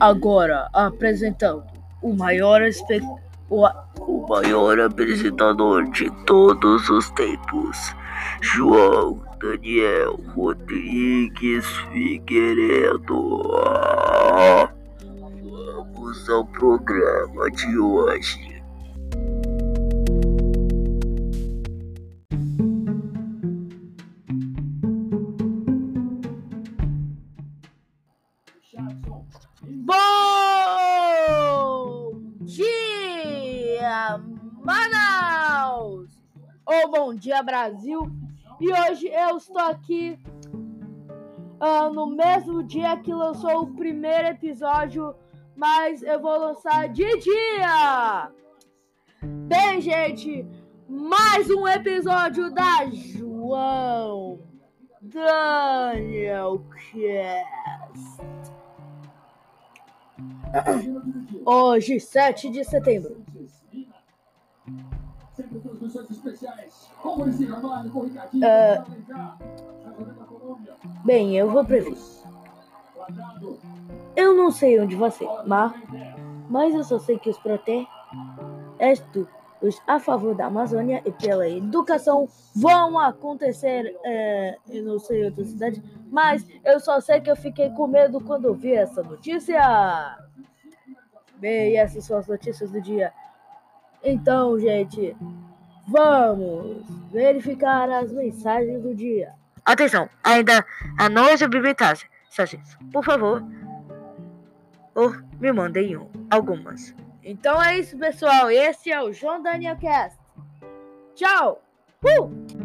Agora apresentando o maior espe... o, o maior apresentador de todos os tempos, João Daniel Rodrigues Figueiredo. Vamos ao programa de hoje. Bom dia, Manaus! Ou bom dia, Brasil! E hoje eu estou aqui uh, no mesmo dia que lançou o primeiro episódio, mas eu vou lançar de dia! Bem, gente, mais um episódio da João Daniel Cast. Hoje, 7 de setembro. Uh, bem, eu vou prever. Eu não sei onde você, mas, mas eu só sei que os a favor da Amazônia e pela educação vão acontecer é, em não sei outra cidade, mas eu só sei que eu fiquei com medo quando vi essa notícia. Bem, essas são as notícias do dia. Então, gente, vamos verificar as mensagens do dia. Atenção, ainda a noite biblioteca. Por favor, ou me mandem algumas. Então é isso, pessoal. Esse é o João Daniel Cast. Tchau! Uh!